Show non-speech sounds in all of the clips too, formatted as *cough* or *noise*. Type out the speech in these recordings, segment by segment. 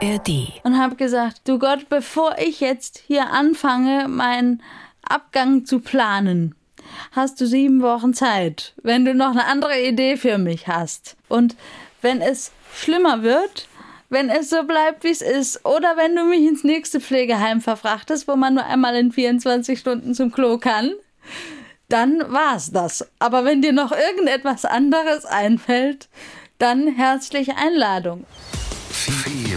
ARD. Und habe gesagt, du Gott, bevor ich jetzt hier anfange, meinen Abgang zu planen, hast du sieben Wochen Zeit, wenn du noch eine andere Idee für mich hast. Und wenn es schlimmer wird, wenn es so bleibt, wie es ist, oder wenn du mich ins nächste Pflegeheim verfrachtest, wo man nur einmal in 24 Stunden zum Klo kann, dann war's das. Aber wenn dir noch irgendetwas anderes einfällt, dann herzliche Einladung. Viel,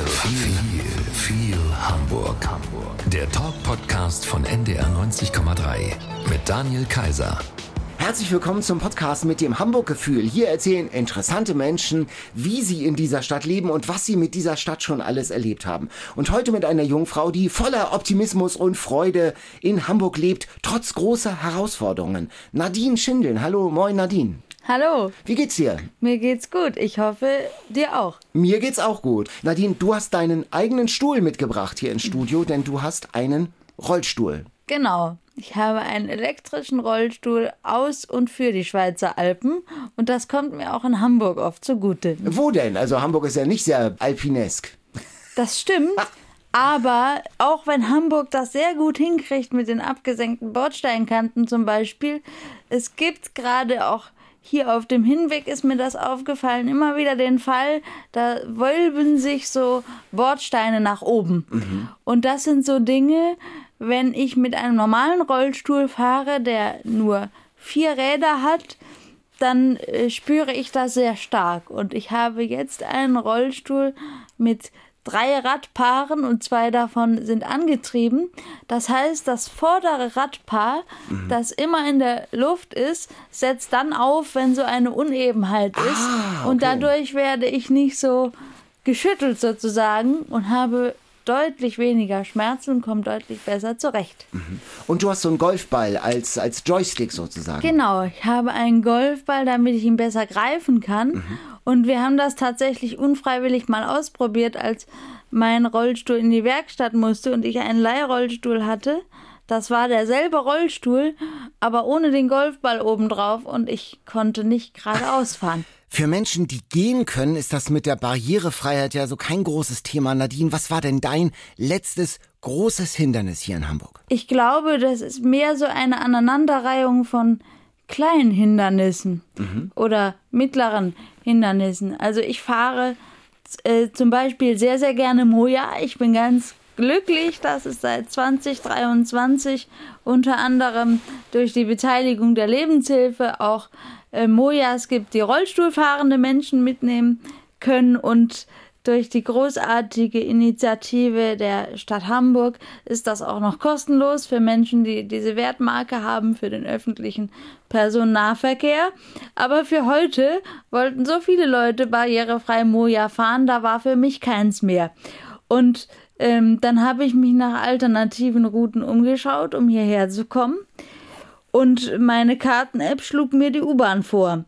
Hamburg. Hamburg. Der Talk-Podcast von NDR 90,3 mit Daniel Kaiser. Herzlich willkommen zum Podcast mit dem Hamburg-Gefühl. Hier erzählen interessante Menschen, wie sie in dieser Stadt leben und was sie mit dieser Stadt schon alles erlebt haben. Und heute mit einer Jungfrau, die voller Optimismus und Freude in Hamburg lebt, trotz großer Herausforderungen. Nadine Schindeln. Hallo, moin Nadine. Hallo. Wie geht's dir? Mir geht's gut. Ich hoffe, dir auch. Mir geht's auch gut. Nadine, du hast deinen eigenen Stuhl mitgebracht hier ins Studio, denn du hast einen Rollstuhl. Genau. Ich habe einen elektrischen Rollstuhl aus und für die Schweizer Alpen und das kommt mir auch in Hamburg oft zugute. Wo denn? Also Hamburg ist ja nicht sehr alpinesk. Das stimmt. Aber auch wenn Hamburg das sehr gut hinkriegt mit den abgesenkten Bordsteinkanten zum Beispiel, es gibt gerade auch hier auf dem Hinweg ist mir das aufgefallen, immer wieder den Fall, da wölben sich so Bordsteine nach oben. Mhm. Und das sind so Dinge, wenn ich mit einem normalen Rollstuhl fahre, der nur vier Räder hat, dann äh, spüre ich das sehr stark. Und ich habe jetzt einen Rollstuhl mit drei Radpaaren und zwei davon sind angetrieben. Das heißt, das vordere Radpaar, mhm. das immer in der Luft ist, setzt dann auf, wenn so eine Unebenheit ist. Ah, okay. Und dadurch werde ich nicht so geschüttelt sozusagen und habe deutlich weniger Schmerzen und komme deutlich besser zurecht. Mhm. Und du hast so einen Golfball als, als Joystick sozusagen. Genau, ich habe einen Golfball, damit ich ihn besser greifen kann. Mhm. Und wir haben das tatsächlich unfreiwillig mal ausprobiert, als mein Rollstuhl in die Werkstatt musste und ich einen Leihrollstuhl hatte. Das war derselbe Rollstuhl, aber ohne den Golfball obendrauf und ich konnte nicht geradeaus fahren. Für Menschen, die gehen können, ist das mit der Barrierefreiheit ja so kein großes Thema. Nadine, was war denn dein letztes großes Hindernis hier in Hamburg? Ich glaube, das ist mehr so eine Aneinanderreihung von kleinen Hindernissen mhm. oder mittleren Hindernissen. Also ich fahre äh, zum Beispiel sehr, sehr gerne Moja. Ich bin ganz glücklich, dass es seit 2023 unter anderem durch die Beteiligung der Lebenshilfe auch äh, Mojas gibt, die Rollstuhlfahrende Menschen mitnehmen können und durch die großartige Initiative der Stadt Hamburg ist das auch noch kostenlos für Menschen, die diese Wertmarke haben für den öffentlichen Personennahverkehr. Aber für heute wollten so viele Leute barrierefrei Moja fahren, da war für mich keins mehr. Und ähm, dann habe ich mich nach alternativen Routen umgeschaut, um hierher zu kommen. Und meine Karten-App schlug mir die U-Bahn vor.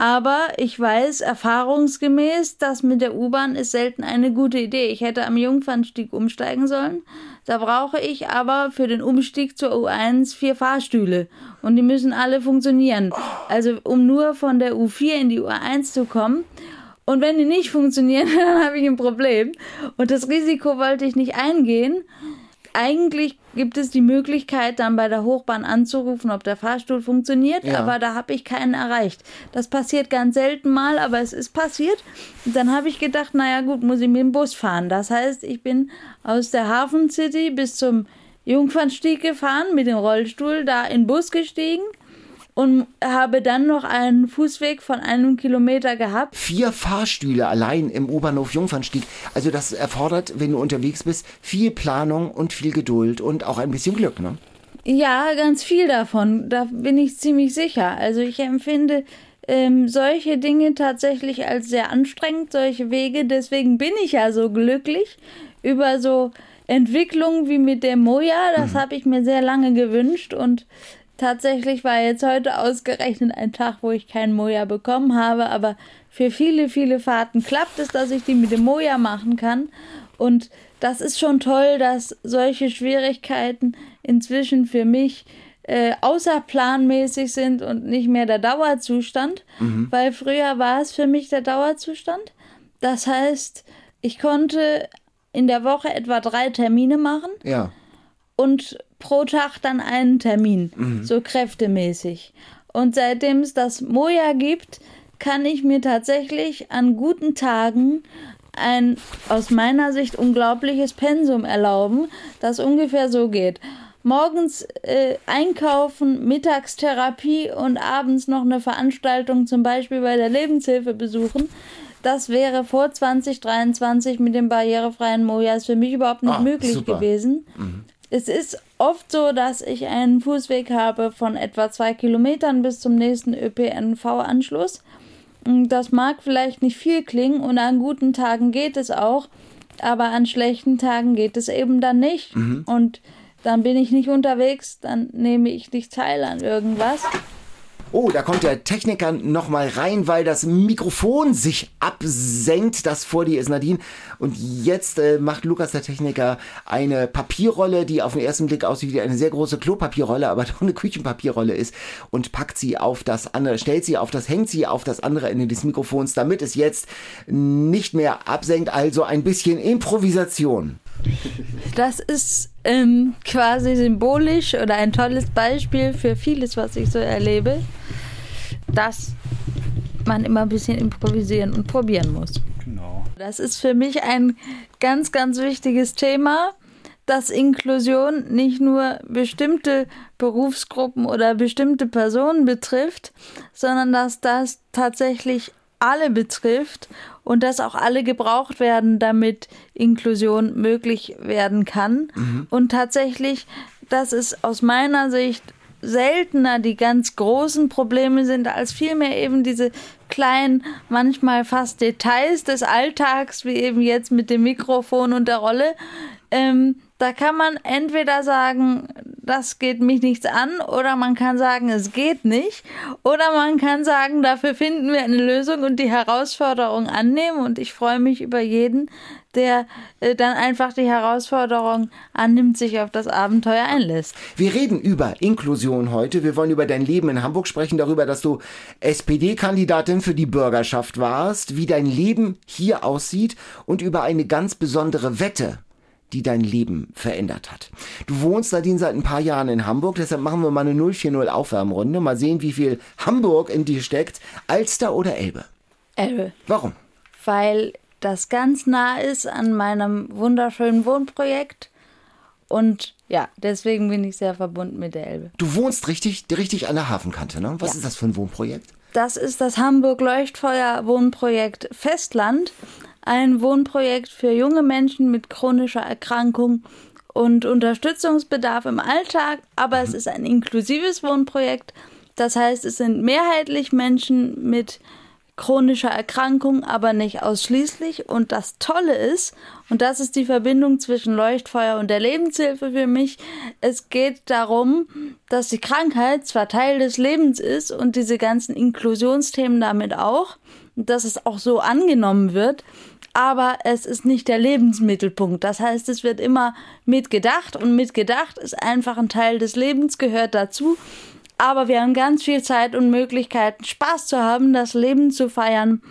Aber ich weiß erfahrungsgemäß, das mit der U-Bahn ist selten eine gute Idee. Ich hätte am Jungfernstieg umsteigen sollen. Da brauche ich aber für den Umstieg zur U1 vier Fahrstühle. Und die müssen alle funktionieren. Also um nur von der U4 in die U1 zu kommen. Und wenn die nicht funktionieren, *laughs* dann habe ich ein Problem. Und das Risiko wollte ich nicht eingehen eigentlich gibt es die Möglichkeit, dann bei der Hochbahn anzurufen, ob der Fahrstuhl funktioniert, ja. aber da habe ich keinen erreicht. Das passiert ganz selten mal, aber es ist passiert. Und dann habe ich gedacht, naja gut, muss ich mit dem Bus fahren. Das heißt, ich bin aus der Hafen City bis zum Jungfernstieg gefahren mit dem Rollstuhl, da in den Bus gestiegen und habe dann noch einen Fußweg von einem Kilometer gehabt. Vier Fahrstühle allein im U-Bahnhof Jungfernstieg. Also das erfordert, wenn du unterwegs bist, viel Planung und viel Geduld und auch ein bisschen Glück, ne? Ja, ganz viel davon. Da bin ich ziemlich sicher. Also ich empfinde ähm, solche Dinge tatsächlich als sehr anstrengend, solche Wege. Deswegen bin ich ja so glücklich über so Entwicklungen wie mit dem Moja. Das mhm. habe ich mir sehr lange gewünscht und Tatsächlich war jetzt heute ausgerechnet ein Tag, wo ich keinen Moja bekommen habe, aber für viele, viele Fahrten klappt es, dass ich die mit dem Moja machen kann. Und das ist schon toll, dass solche Schwierigkeiten inzwischen für mich äh, außerplanmäßig sind und nicht mehr der Dauerzustand, mhm. weil früher war es für mich der Dauerzustand. Das heißt, ich konnte in der Woche etwa drei Termine machen Ja. und pro Tag dann einen Termin, so kräftemäßig. Und seitdem es das Moja gibt, kann ich mir tatsächlich an guten Tagen ein aus meiner Sicht unglaubliches Pensum erlauben, das ungefähr so geht. Morgens äh, einkaufen, Mittagstherapie und abends noch eine Veranstaltung, zum Beispiel bei der Lebenshilfe besuchen. Das wäre vor 2023 mit dem barrierefreien Mojas für mich überhaupt nicht Ah, möglich super. gewesen. Es ist oft so, dass ich einen Fußweg habe von etwa zwei Kilometern bis zum nächsten ÖPNV-Anschluss. Das mag vielleicht nicht viel klingen und an guten Tagen geht es auch, aber an schlechten Tagen geht es eben dann nicht. Und dann bin ich nicht unterwegs, dann nehme ich nicht teil an irgendwas. Oh, da kommt der Techniker nochmal rein, weil das Mikrofon sich absenkt. Das vor dir ist Nadine. Und jetzt äh, macht Lukas, der Techniker, eine Papierrolle, die auf den ersten Blick aussieht wie eine sehr große Klopapierrolle, aber *laughs* doch eine Küchenpapierrolle ist und packt sie auf das andere, stellt sie auf das, hängt sie auf das andere Ende des Mikrofons, damit es jetzt nicht mehr absenkt. Also ein bisschen Improvisation. Das ist ähm, quasi symbolisch oder ein tolles Beispiel für vieles, was ich so erlebe, dass man immer ein bisschen improvisieren und probieren muss. Genau. Das ist für mich ein ganz, ganz wichtiges Thema, dass Inklusion nicht nur bestimmte Berufsgruppen oder bestimmte Personen betrifft, sondern dass das tatsächlich alle betrifft und dass auch alle gebraucht werden, damit Inklusion möglich werden kann. Und tatsächlich, dass es aus meiner Sicht seltener die ganz großen Probleme sind, als vielmehr eben diese kleinen, manchmal fast Details des Alltags, wie eben jetzt mit dem Mikrofon und der Rolle. Ähm, da kann man entweder sagen, das geht mich nichts an, oder man kann sagen, es geht nicht, oder man kann sagen, dafür finden wir eine Lösung und die Herausforderung annehmen. Und ich freue mich über jeden, der äh, dann einfach die Herausforderung annimmt, sich auf das Abenteuer einlässt. Wir reden über Inklusion heute. Wir wollen über dein Leben in Hamburg sprechen, darüber, dass du SPD-Kandidatin für die Bürgerschaft warst, wie dein Leben hier aussieht und über eine ganz besondere Wette, die dein Leben verändert hat. Du wohnst Nadine seit ein paar Jahren in Hamburg, deshalb machen wir mal eine 040 Aufwärmrunde. Mal sehen, wie viel Hamburg in dir steckt. Alster oder Elbe? Elbe. Warum? weil das ganz nah ist an meinem wunderschönen Wohnprojekt. Und ja, deswegen bin ich sehr verbunden mit der Elbe. Du wohnst richtig, richtig an der Hafenkante, ne? Was Ja. ist das für ein Wohnprojekt? Das ist das Hamburg Leuchtfeuer Wohnprojekt Festland. Ein Wohnprojekt für junge Menschen mit chronischer Erkrankung und Unterstützungsbedarf im Alltag. Aber es ist ein inklusives Wohnprojekt. Das heißt, es sind mehrheitlich Menschen mit chronischer Erkrankung, aber nicht ausschließlich. Und das Tolle ist, und das ist die Verbindung zwischen Leuchtfeuer und der Lebenshilfe für mich, es geht darum, dass die Krankheit zwar Teil des Lebens ist und diese ganzen Inklusionsthemen damit auch, dass es auch so angenommen wird, aber es ist nicht der Lebensmittelpunkt. Das heißt, es wird immer mitgedacht und mitgedacht ist einfach ein Teil des Lebens, gehört dazu. Aber wir haben ganz viel Zeit und Möglichkeiten, Spaß zu haben, das Leben zu feiern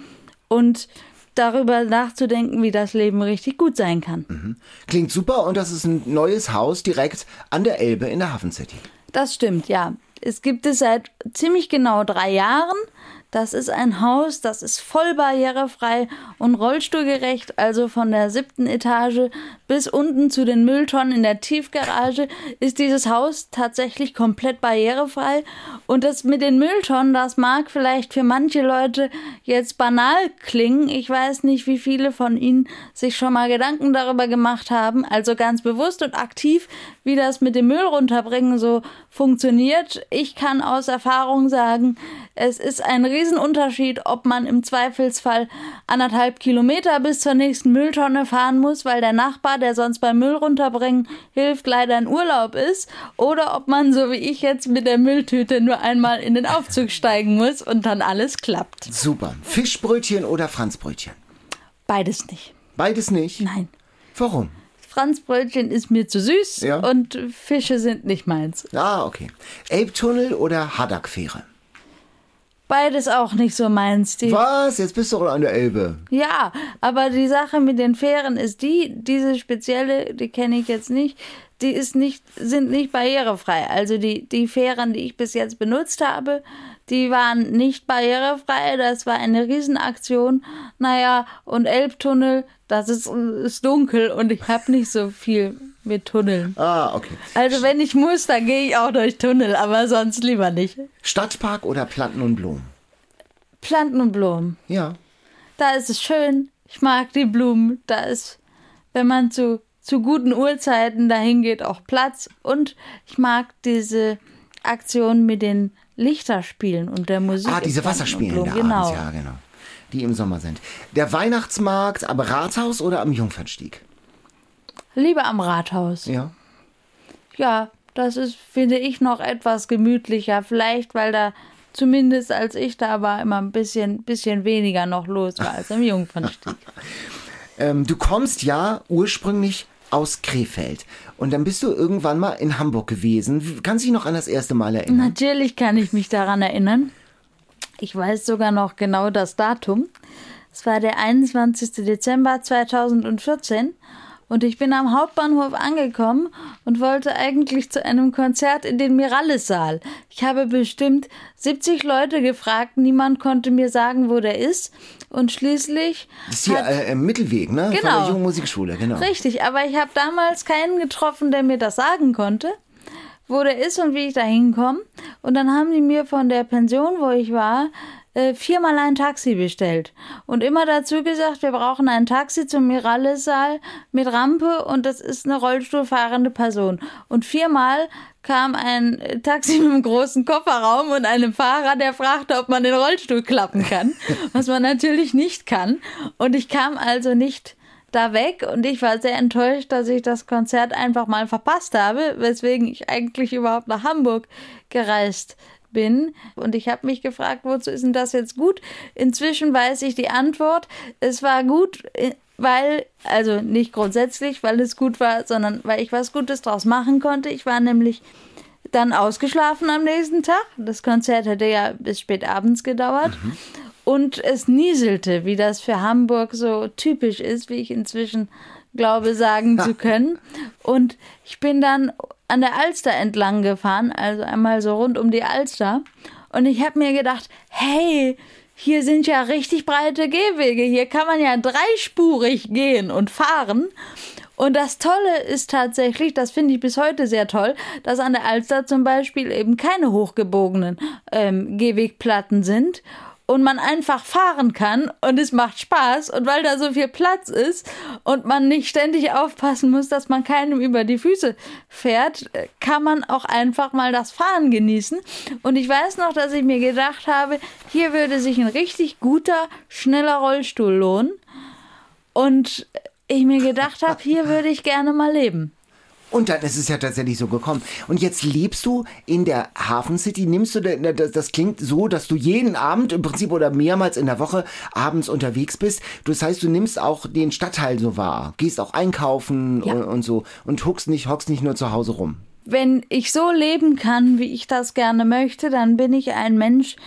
und darüber nachzudenken, wie das Leben richtig gut sein kann. Klingt super und das ist ein neues Haus direkt an der Elbe in der Hafen City. Das stimmt, ja. Es gibt es seit ziemlich genau drei Jahren. Das ist ein Haus, das ist voll barrierefrei und rollstuhlgerecht, also von der siebten Etage bis unten zu den Mülltonnen in der Tiefgarage ist dieses Haus tatsächlich komplett barrierefrei. Und das mit den Mülltonnen, das mag vielleicht für manche Leute jetzt banal klingen. Ich weiß nicht, wie viele von Ihnen sich schon mal Gedanken darüber gemacht haben, also ganz bewusst und aktiv, wie das mit dem Müll runterbringen so funktioniert. Ich kann aus Erfahrung sagen, es ist ein Riesenunterschied, ob man im Zweifelsfall anderthalb Kilometer bis zur nächsten Mülltonne fahren muss, weil der Nachbar, der sonst beim Müll runterbringen hilft, leider in Urlaub ist, oder ob man, so wie ich jetzt mit der Mülltüte, nur einmal in den Aufzug steigen muss und dann alles klappt. Super. Fischbrötchen oder Franzbrötchen? Beides nicht. Beides nicht? Nein. Warum? Franzbrötchen ist mir zu süß Ja. und Fische sind nicht meins. Ah, okay. Elbtunnel oder Haddock-Fähre? Beides auch nicht so meins. Die, Was? Jetzt bist du doch an der Elbe. ja, aber die Sache mit den Fähren ist die, diese spezielle, die kenne ich jetzt nicht, die ist nicht, sind nicht barrierefrei. Also die, die Fähren, die ich bis jetzt benutzt habe, die waren nicht barrierefrei. Das war eine Riesenaktion. Naja, und Elbtunnel, das ist, ist dunkel und ich habe nicht so viel mit Tunneln. Ah, okay. Also wenn ich muss, dann gehe ich auch durch Tunnel, aber sonst lieber nicht. Stadtpark oder Planten und Blumen? Planten und Blumen. Ja. Da ist es schön. Ich mag die Blumen. Da ist, wenn man zu, zu guten Uhrzeiten dahin geht, auch Platz. Und ich mag diese Aktion mit den Lichterspielen und der Musik. Ah, diese Wasserspielen da Genau. abends, ja, genau. Die im Sommer sind. Der Weihnachtsmarkt am Rathaus oder am Jungfernstieg? Lieber am Rathaus. Ja. Ja, das ist, finde ich, noch etwas gemütlicher. Vielleicht, weil da zumindest als ich da war, immer ein bisschen, bisschen weniger noch los war als im Jungfernstieg. *laughs* Ähm, du kommst ja ursprünglich aus Krefeld. Und dann bist du irgendwann mal in Hamburg gewesen. Kannst du dich noch an das erste Mal erinnern? Natürlich kann ich mich daran erinnern. Ich weiß sogar noch genau das Datum. Es war der 21. Dezember 2014 und ich bin am Hauptbahnhof angekommen und wollte eigentlich zu einem Konzert in den Miralles-Saal. Ich habe bestimmt 70 Leute gefragt, niemand konnte mir sagen, wo der ist. Und schließlich Das ist hier hat- äh, im Mittelweg, ne? Von Genau. der Jungen Musikschule, genau. Richtig, aber ich habe damals keinen getroffen, der mir das sagen konnte, wo der ist und wie ich da hinkomme. Und dann haben die mir von der Pension, wo ich war, äh, viermal ein Taxi bestellt. Und immer dazu gesagt, wir brauchen ein Taxi zum Miralles-Saal mit Rampe und das ist eine rollstuhlfahrende Person. Und viermal kam ein äh, Taxi *laughs* mit einem großen Kofferraum und einem Fahrer, der fragte, ob man den Rollstuhl klappen kann, *laughs* was man natürlich nicht kann. Und ich kam also nicht da weg und ich war sehr enttäuscht, dass ich das Konzert einfach mal verpasst habe, weswegen ich eigentlich überhaupt nach Hamburg gereist bin. Und ich habe mich gefragt, wozu ist denn das jetzt gut? Inzwischen weiß ich die Antwort. Es war gut, äh, weil, also nicht grundsätzlich, weil es gut war, sondern weil ich was Gutes draus machen konnte. Ich war nämlich dann ausgeschlafen am nächsten Tag. Das Konzert hätte ja bis spät abends gedauert. Und es nieselte, wie das für Hamburg so typisch ist, wie ich inzwischen glaube sagen zu können. Und ich bin dann an der Alster entlang gefahren, also einmal so rund um die Alster. Und ich habe mir gedacht, hey, hier sind ja richtig breite Gehwege. Hier kann man ja dreispurig gehen und fahren. Und das Tolle ist tatsächlich, das finde ich bis heute sehr toll, dass an der Alster zum Beispiel eben keine hochgebogenen ähm, Gehwegplatten sind und man einfach fahren kann und es macht Spaß und weil da so viel Platz ist und man nicht ständig aufpassen muss, dass man keinem über die Füße fährt, äh, kann man auch einfach mal das Fahren genießen. Und ich weiß noch, dass ich mir gedacht habe, hier würde sich ein richtig guter, schneller Rollstuhl lohnen. Und ich mir gedacht habe, hier würde ich gerne mal leben. Und dann ist es ja tatsächlich so gekommen. Und jetzt lebst du in der Hafen City. Nimmst du, denn- das, das klingt so, dass du jeden Abend im Prinzip oder mehrmals in der Woche abends unterwegs bist. Das heißt, du nimmst auch den Stadtteil so wahr. Gehst auch einkaufen Ja. und, und so. Und huckst nicht, hockst nicht nur zu Hause rum. wenn ich so leben kann, wie ich das gerne möchte, dann bin ich ein Mensch,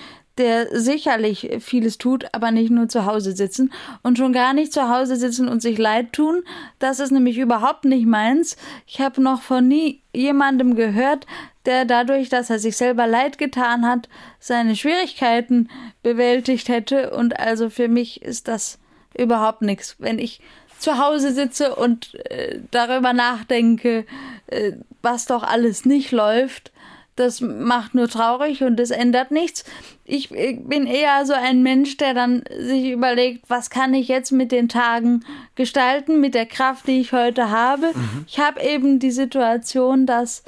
der sicherlich vieles tut, aber nicht nur zu Hause sitzen und schon gar nicht zu Hause sitzen und sich leid tun. Das ist nämlich überhaupt nicht meins. Ich habe noch von nie jemandem gehört, der dadurch, dass er sich selber leid getan hat, seine Schwierigkeiten bewältigt hätte. Und also für mich ist das überhaupt nichts. Wenn ich zu Hause sitze und äh, darüber nachdenke, äh, was doch alles nicht läuft, das macht nur traurig und es ändert nichts. Ich, ich bin eher so ein Mensch, der dann sich überlegt, was kann ich jetzt mit den Tagen gestalten, mit der Kraft, die ich heute habe. Ich habe eben die Situation, dass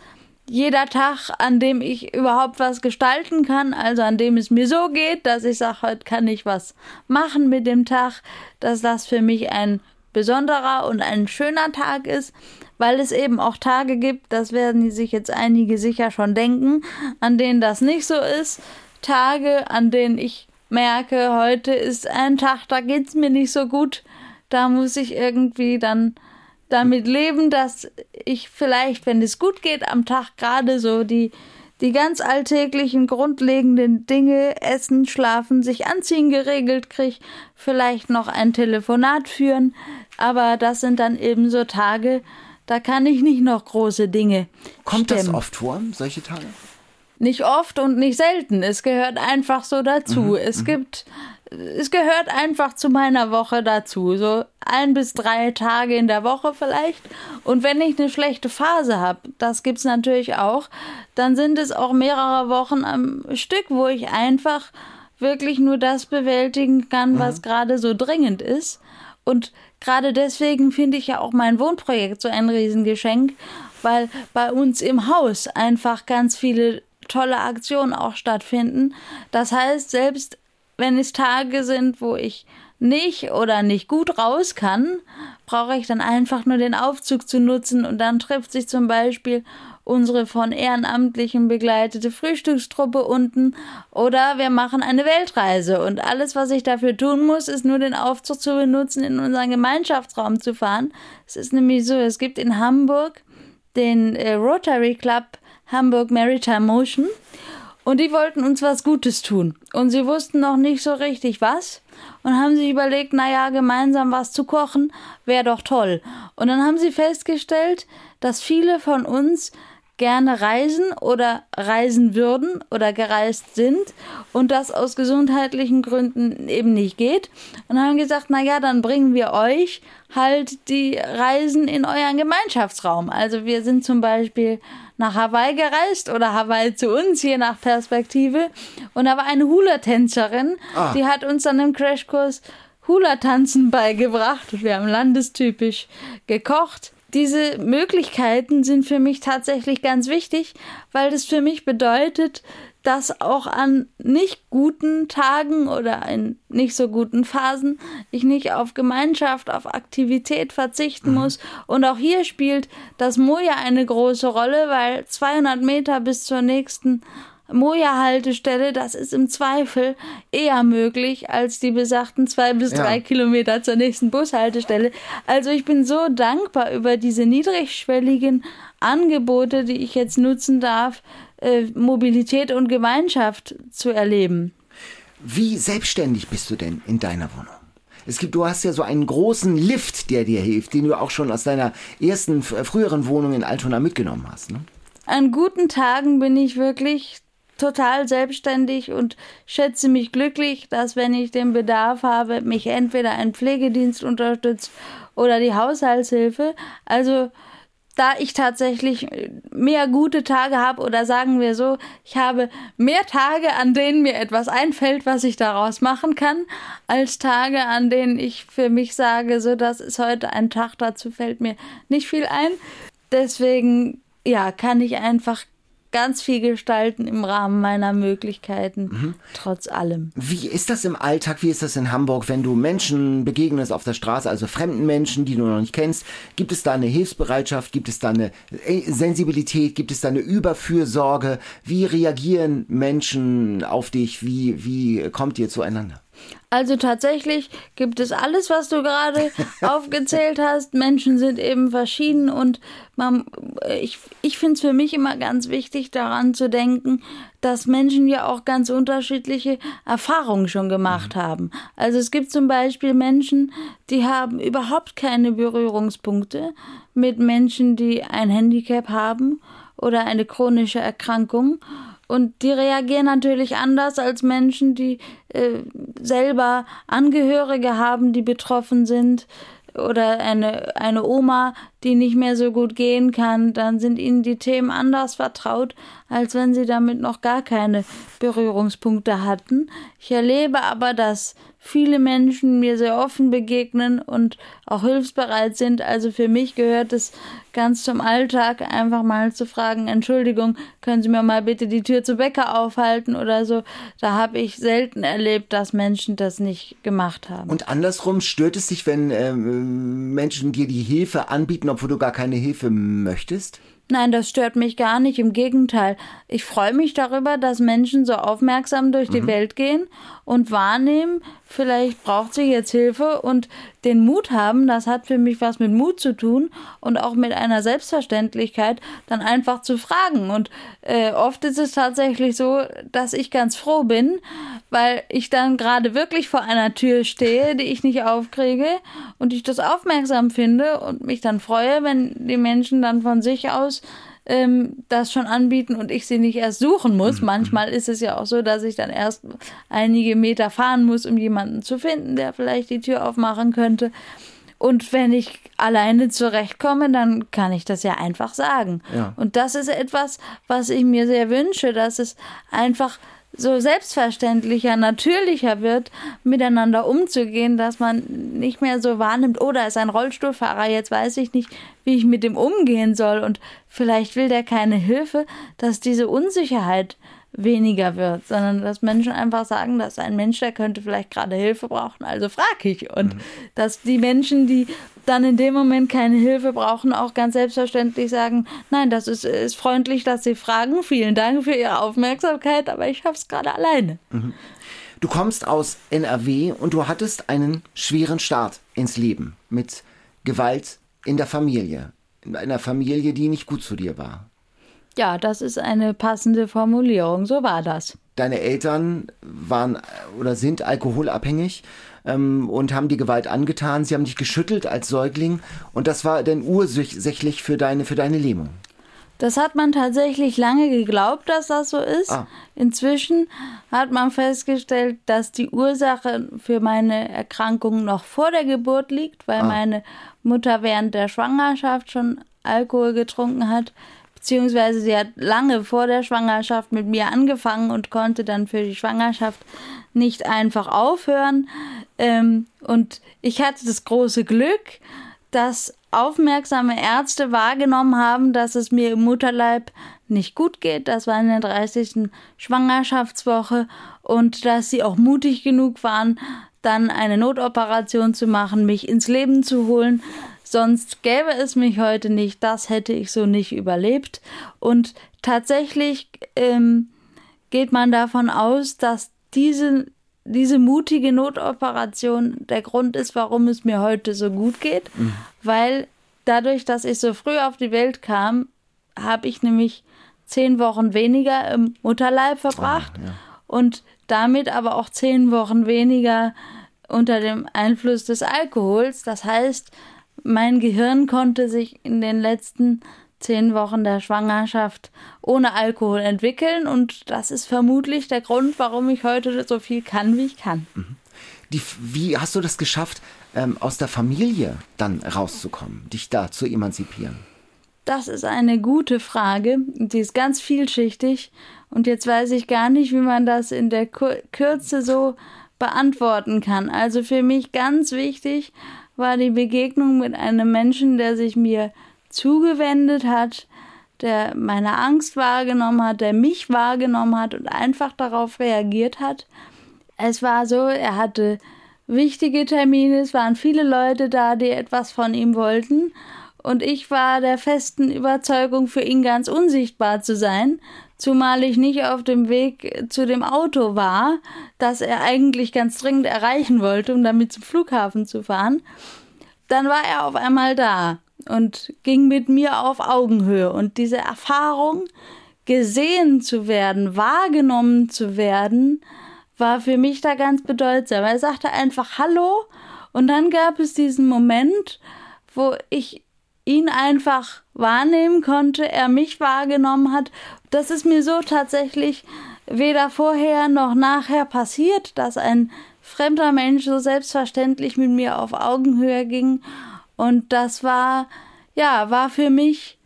jeder Tag, an dem ich überhaupt was gestalten kann, also an dem es mir so geht, dass ich sage, heute kann ich was machen mit dem Tag, dass das für mich ein besonderer und ein schöner Tag ist, weil es eben auch Tage gibt, das werden sich jetzt einige sicher schon denken, an denen das nicht so ist. Tage, an denen ich merke, heute ist ein Tag, da geht's mir nicht so gut, da muss ich irgendwie dann damit leben, dass ich vielleicht, wenn es gut geht, am Tag gerade so die, die ganz alltäglichen, grundlegenden Dinge, essen, schlafen, sich anziehen geregelt kriege, vielleicht noch ein Telefonat führen, aber das sind dann eben so Tage, da kann ich nicht noch große Dinge. Kommt stemmen. das oft vor, solche Tage? Nicht oft und nicht selten. Es gehört einfach so dazu. Mhm, es gibt, es gehört einfach zu meiner Woche dazu. So ein bis drei Tage in der Woche vielleicht. Und wenn ich eine schlechte Phase habe, das gibt's natürlich auch, dann sind es auch mehrere Wochen am Stück, wo ich einfach wirklich nur das bewältigen kann, was gerade so dringend ist. Und gerade deswegen finde ich ja auch mein Wohnprojekt so ein Riesengeschenk, weil bei uns im Haus einfach ganz viele tolle Aktionen auch stattfinden. Das heißt, selbst wenn es Tage sind, wo ich nicht oder nicht gut raus kann, brauche ich dann einfach nur den Aufzug zu nutzen und dann trifft sich zum Beispiel unsere von Ehrenamtlichen begleitete Frühstückstruppe unten oder wir machen eine Weltreise und alles, was ich dafür tun muss, ist nur den Aufzug zu benutzen, in unseren Gemeinschaftsraum zu fahren. Es ist nämlich so, es gibt in Hamburg den äh, Rotary Club Hamburg Maritime Motion und die wollten uns was Gutes tun. Und sie wussten noch nicht so richtig was. Und haben sich überlegt, naja, gemeinsam was zu kochen, wäre doch toll. Und dann haben sie festgestellt, dass viele von uns gerne reisen oder reisen würden oder gereist sind und das aus gesundheitlichen Gründen eben nicht geht. Und haben gesagt, naja, dann bringen wir euch halt die Reisen in euren Gemeinschaftsraum. Also wir sind zum Beispiel nach Hawaii gereist oder Hawaii zu uns, je nach Perspektive. Und da war eine Hula-Tänzerin, Ah. die hat uns dann im Crashkurs Hula-Tanzen beigebracht. Wir haben landestypisch gekocht. Diese Möglichkeiten sind für mich tatsächlich ganz wichtig, weil das für mich bedeutet, dass auch an nicht guten Tagen oder in nicht so guten Phasen ich nicht auf Gemeinschaft, auf Aktivität verzichten muss. Und auch hier spielt das Moja eine große Rolle, weil 200 Meter bis zur nächsten Moja-Haltestelle, das ist im Zweifel eher möglich als die besagten zwei bis Ja. drei Kilometer zur nächsten Bushaltestelle. Also ich bin so dankbar über diese niedrigschwelligen Angebote, die ich jetzt nutzen darf, äh, Mobilität und Gemeinschaft zu erleben. Wie selbstständig bist du denn in deiner Wohnung? Es gibt, du hast ja so einen großen Lift, der dir hilft, den du auch schon aus deiner ersten, f- früheren Wohnung in Altona mitgenommen hast. Ne? An guten Tagen bin ich wirklich total selbstständig und schätze mich glücklich, dass wenn ich den Bedarf habe, mich entweder ein Pflegedienst unterstützt oder die Haushaltshilfe. Also da ich tatsächlich mehr gute Tage habe oder sagen wir so, ich habe mehr Tage, an denen mir etwas einfällt, was ich daraus machen kann, als Tage, an denen ich für mich sage, so das ist heute ein Tag, dazu fällt mir nicht viel ein. Deswegen ja, kann ich einfach ganz viel gestalten im Rahmen meiner Möglichkeiten, trotz allem. Wie ist das im Alltag? Wie ist das in Hamburg, wenn du Menschen begegnest auf der Straße, also fremden Menschen, die du noch nicht kennst? Gibt es da eine Hilfsbereitschaft? Gibt es da eine äh, Sensibilität? Gibt es da eine Überfürsorge? Wie reagieren Menschen auf dich? Wie, wie kommt ihr zueinander? Also tatsächlich gibt es alles, was du gerade *laughs* aufgezählt hast. Menschen sind eben verschieden und man, ich, ich finde es für mich immer ganz wichtig, daran zu denken, dass Menschen ja auch ganz unterschiedliche Erfahrungen schon gemacht haben. Also es gibt zum Beispiel Menschen, die haben überhaupt keine Berührungspunkte mit Menschen, die ein Handicap haben oder eine chronische Erkrankung. Und die reagieren natürlich anders als Menschen, die äh, selber Angehörige haben, die betroffen sind. Oder eine, eine Oma, die nicht mehr so gut gehen kann, dann sind ihnen die Themen anders vertraut, als wenn sie damit noch gar keine Berührungspunkte hatten. Ich erlebe aber, dass viele Menschen mir sehr offen begegnen und auch hilfsbereit sind. Also für mich gehört es ganz zum Alltag, einfach mal zu fragen, Entschuldigung, können Sie mir mal bitte die Tür zu Bäcker aufhalten oder so. Da habe ich selten erlebt, dass Menschen das nicht gemacht haben. Und andersrum stört es dich, wenn ähm, Menschen dir die Hilfe anbieten, obwohl du gar keine Hilfe möchtest? Nein, das stört mich gar nicht. Im Gegenteil. Ich freue mich darüber, dass Menschen so aufmerksam durch die Welt gehen und wahrnehmen, vielleicht braucht sie jetzt Hilfe und den Mut haben, das hat für mich was mit Mut zu tun und auch mit einer Selbstverständlichkeit, dann einfach zu fragen. Und äh, oft ist es tatsächlich so, dass ich ganz froh bin, weil ich dann gerade wirklich vor einer Tür stehe, die ich nicht aufkriege und ich das aufmerksam finde und mich dann freue, wenn die Menschen dann von sich aus ähm, das schon anbieten und ich sie nicht erst suchen muss. Mhm. Manchmal ist es ja auch so, dass ich dann erst einige Meter fahren muss, um jemanden zu finden, der vielleicht die Tür aufmachen könnte. Und wenn ich alleine zurechtkomme, dann kann ich das ja einfach sagen. Ja. Und das ist etwas, was ich mir sehr wünsche, dass es einfach so selbstverständlicher, natürlicher wird, miteinander umzugehen, dass man nicht mehr so wahrnimmt, oh, da ist ein Rollstuhlfahrer, jetzt weiß ich nicht, wie ich mit dem umgehen soll. Und vielleicht will der keine Hilfe, dass diese Unsicherheit weniger wird, sondern dass Menschen einfach sagen, dass ein Mensch, der könnte vielleicht gerade Hilfe brauchen, also frage ich. Und mhm. dass die Menschen, die dann in dem Moment keine Hilfe brauchen, auch ganz selbstverständlich sagen, nein, das ist, ist freundlich, dass Sie fragen, vielen Dank für Ihre Aufmerksamkeit, aber ich habe es gerade alleine. Mhm. Du kommst aus NRW und du hattest einen schweren Start ins Leben mit Gewalt in der Familie, in einer Familie, die nicht gut zu dir war. Ja, das ist eine passende Formulierung. So war das. Deine Eltern waren oder sind alkoholabhängig ähm, und haben die Gewalt angetan. Sie haben dich geschüttelt als Säugling und das war dann ursächlich für deine, für deine Lähmung. Das hat man tatsächlich lange geglaubt, dass das so ist. Ah. Inzwischen hat man festgestellt, dass die Ursache für meine Erkrankung noch vor der Geburt liegt, weil ah. meine Mutter während der Schwangerschaft schon Alkohol getrunken hat beziehungsweise sie hat lange vor der Schwangerschaft mit mir angefangen und konnte dann für die Schwangerschaft nicht einfach aufhören. Ähm, und ich hatte das große Glück, dass aufmerksame Ärzte wahrgenommen haben, dass es mir im Mutterleib nicht gut geht. Das war in der 30. Schwangerschaftswoche und dass sie auch mutig genug waren, dann eine Notoperation zu machen, mich ins Leben zu holen, Sonst gäbe es mich heute nicht, das hätte ich so nicht überlebt. Und tatsächlich ähm, geht man davon aus, dass diese, diese mutige Notoperation der Grund ist, warum es mir heute so gut geht, mhm. weil dadurch, dass ich so früh auf die Welt kam, habe ich nämlich zehn Wochen weniger im Mutterleib verbracht oh, ja. und damit aber auch zehn Wochen weniger unter dem Einfluss des Alkohols. Das heißt, mein Gehirn konnte sich in den letzten zehn Wochen der Schwangerschaft ohne Alkohol entwickeln und das ist vermutlich der Grund, warum ich heute so viel kann, wie ich kann. Mhm. Die, wie hast du das geschafft, ähm, aus der Familie dann rauszukommen, dich da zu emanzipieren? Das ist eine gute Frage, die ist ganz vielschichtig und jetzt weiß ich gar nicht, wie man das in der Kürze so beantworten kann. Also für mich ganz wichtig war die Begegnung mit einem Menschen, der sich mir zugewendet hat, der meine Angst wahrgenommen hat, der mich wahrgenommen hat und einfach darauf reagiert hat. Es war so, er hatte wichtige Termine, es waren viele Leute da, die etwas von ihm wollten, und ich war der festen Überzeugung, für ihn ganz unsichtbar zu sein, zumal ich nicht auf dem Weg zu dem Auto war, das er eigentlich ganz dringend erreichen wollte, um damit zum Flughafen zu fahren. Dann war er auf einmal da und ging mit mir auf Augenhöhe. Und diese Erfahrung, gesehen zu werden, wahrgenommen zu werden, war für mich da ganz bedeutsam. Er sagte einfach Hallo und dann gab es diesen Moment, wo ich ihn einfach wahrnehmen konnte, er mich wahrgenommen hat. Das ist mir so tatsächlich weder vorher noch nachher passiert, dass ein fremder Mensch so selbstverständlich mit mir auf Augenhöhe ging. Und das war, ja, war für mich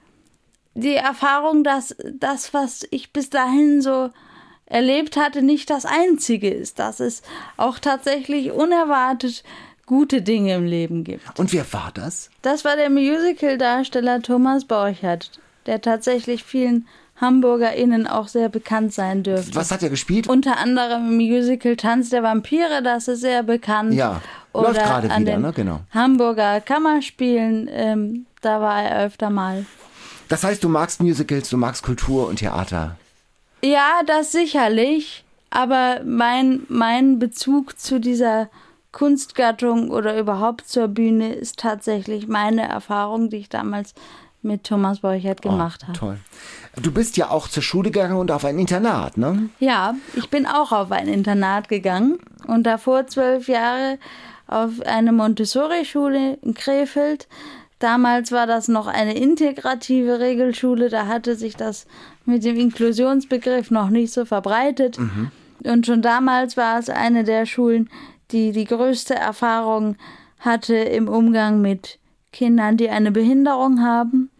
die Erfahrung, dass das, was ich bis dahin so erlebt hatte, nicht das Einzige ist, dass es auch tatsächlich unerwartet gute Dinge im Leben gibt. Und wer war das? Das war der Musical-Darsteller Thomas Borchert, der tatsächlich vielen HamburgerInnen auch sehr bekannt sein dürfte. Was hat er gespielt? Unter anderem im Musical Tanz der Vampire, das ist sehr bekannt. Ja, Oder läuft gerade wieder, ne? Genau. Hamburger Kammerspielen, ähm, da war er öfter mal. Das heißt, du magst Musicals, du magst Kultur und Theater. Ja, das sicherlich. aber mein, mein Bezug zu dieser Kunstgattung oder überhaupt zur Bühne ist tatsächlich meine Erfahrung, die ich damals mit Thomas Borchert gemacht oh, habe. Toll. Du bist ja auch zur Schule gegangen und auf ein Internat, ne? Ja, ich bin auch auf ein Internat gegangen und davor zwölf Jahre auf eine Montessori-Schule in Krefeld. Damals war das noch eine integrative Regelschule, da hatte sich das mit dem Inklusionsbegriff noch nicht so verbreitet. Mhm. Und schon damals war es eine der Schulen, die die größte Erfahrung hatte im Umgang mit Kindern, die eine Behinderung haben.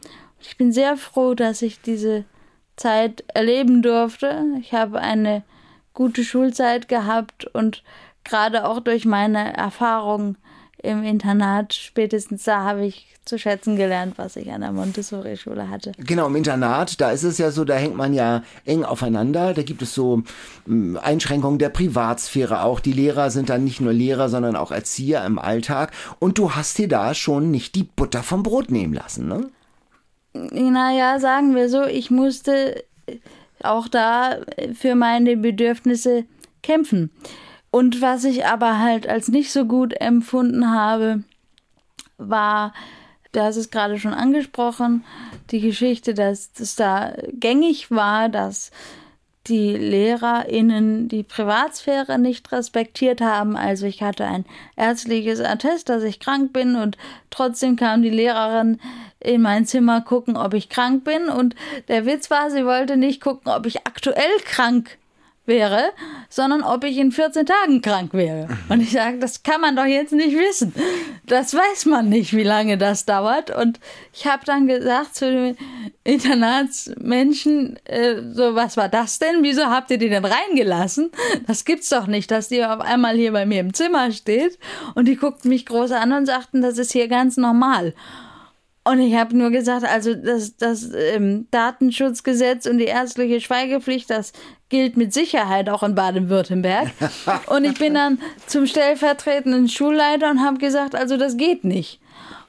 Ich bin sehr froh, dass ich diese Zeit erleben durfte. Ich habe eine gute Schulzeit gehabt und gerade auch durch meine Erfahrungen im Internat, spätestens da habe ich zu schätzen gelernt, was ich an der Montessori-Schule hatte. Genau, im Internat, da ist es ja so, da hängt man ja eng aufeinander. Da gibt es so hm, Einschränkungen der Privatsphäre auch. Die Lehrer sind dann nicht nur Lehrer, sondern auch Erzieher im Alltag. Und du hast dir da schon nicht die Butter vom Brot nehmen lassen, ne? Naja, sagen wir so, ich musste auch da für meine Bedürfnisse kämpfen. Und was ich aber halt als nicht so gut empfunden habe, war, du hast es gerade schon angesprochen, die Geschichte, dass es da gängig war, dass die LehrerInnen die Privatsphäre nicht respektiert haben. Also ich hatte ein ärztliches Attest, dass ich krank bin und trotzdem kam die Lehrerin in mein Zimmer gucken, ob ich krank bin. Und der Witz war, sie wollte nicht gucken, ob ich aktuell krank bin wäre, sondern ob ich in 14 Tagen krank wäre. Und ich sage, das kann man doch jetzt nicht wissen. Das weiß man nicht, wie lange das dauert. Und ich habe dann gesagt zu den Internatsmenschen, äh, so, was war das denn? Wieso habt ihr die denn reingelassen? Das gibt's doch nicht, dass die auf einmal hier bei mir im Zimmer steht. Und die guckten mich groß an und sagten, das ist hier ganz normal. Und ich habe nur gesagt, also das, das ähm, Datenschutzgesetz und die ärztliche Schweigepflicht, das gilt mit Sicherheit auch in Baden-Württemberg. *laughs* und ich bin dann zum stellvertretenden Schulleiter und habe gesagt, also das geht nicht.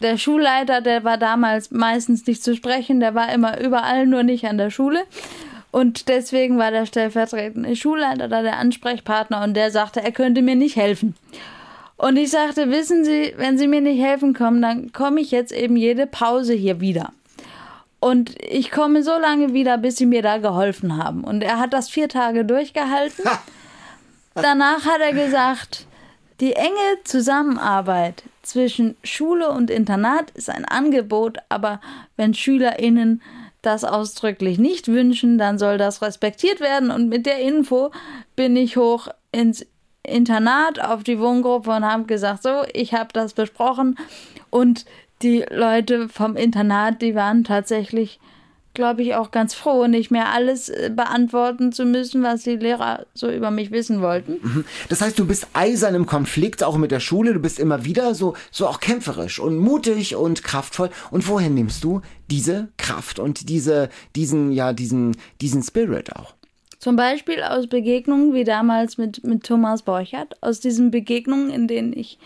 Der Schulleiter, der war damals meistens nicht zu sprechen, der war immer überall, nur nicht an der Schule. Und deswegen war der stellvertretende Schulleiter da der Ansprechpartner und der sagte, er könnte mir nicht helfen. Und ich sagte, wissen Sie, wenn Sie mir nicht helfen kommen, dann komme ich jetzt eben jede Pause hier wieder. Und ich komme so lange wieder, bis Sie mir da geholfen haben. Und er hat das vier Tage durchgehalten. Danach hat er gesagt, die enge Zusammenarbeit zwischen Schule und Internat ist ein Angebot, aber wenn SchülerInnen das ausdrücklich nicht wünschen, dann soll das respektiert werden. Und mit der Info bin ich hoch ins Internat auf die Wohngruppe und haben gesagt, so, ich habe das besprochen. Und die Leute vom Internat, die waren tatsächlich, glaube ich, auch ganz froh, nicht mehr alles äh, beantworten zu müssen, was die Lehrer so über mich wissen wollten. Mhm. Das heißt, du bist eisern im Konflikt, auch mit der Schule. Du bist immer wieder so, so auch kämpferisch und mutig und kraftvoll. Und woher nimmst du diese Kraft und diese, diesen, ja, diesen, diesen Spirit auch? Zum Beispiel aus Begegnungen wie damals mit, mit Thomas Borchert, aus diesen Begegnungen, in denen ich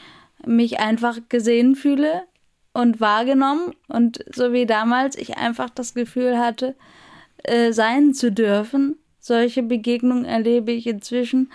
mich einfach gesehen fühle und wahrgenommen und so wie damals ich einfach das Gefühl hatte, äh, sein zu dürfen. Solche Begegnungen erlebe ich inzwischen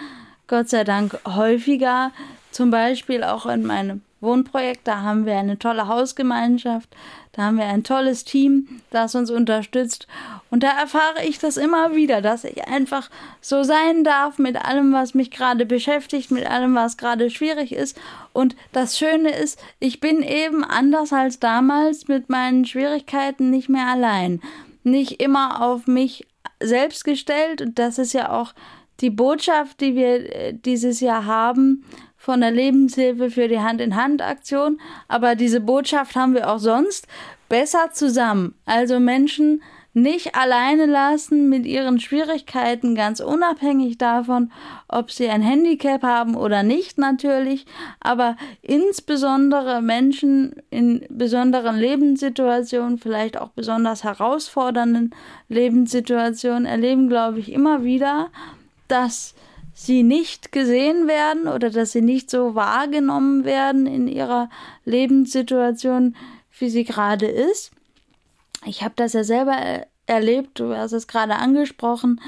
Gott sei Dank häufiger, zum Beispiel auch in meinem Wohnprojekt. Da haben wir eine tolle Hausgemeinschaft, da haben wir ein tolles Team, das uns unterstützt. Und da erfahre ich das immer wieder, dass ich einfach so sein darf mit allem, was mich gerade beschäftigt, mit allem, was gerade schwierig ist. Und das Schöne ist, ich bin eben anders als damals mit meinen Schwierigkeiten nicht mehr allein. Nicht immer auf mich selbst gestellt. Und das ist ja auch die Botschaft, die wir äh, dieses Jahr haben, von der Lebenshilfe für die Hand-in-Hand-Aktion. Aber diese Botschaft haben wir auch sonst. Besser zusammen. Also Menschen nicht alleine lassen mit ihren Schwierigkeiten, ganz unabhängig davon, ob sie ein Handicap haben oder nicht natürlich, aber insbesondere Menschen in besonderen Lebenssituationen, vielleicht auch besonders herausfordernden Lebenssituationen erleben, glaube ich, immer wieder, dass sie nicht gesehen werden oder dass sie nicht so wahrgenommen werden in ihrer Lebenssituation, wie sie gerade ist. Ich habe das ja selber erlebt, du hast es gerade angesprochen.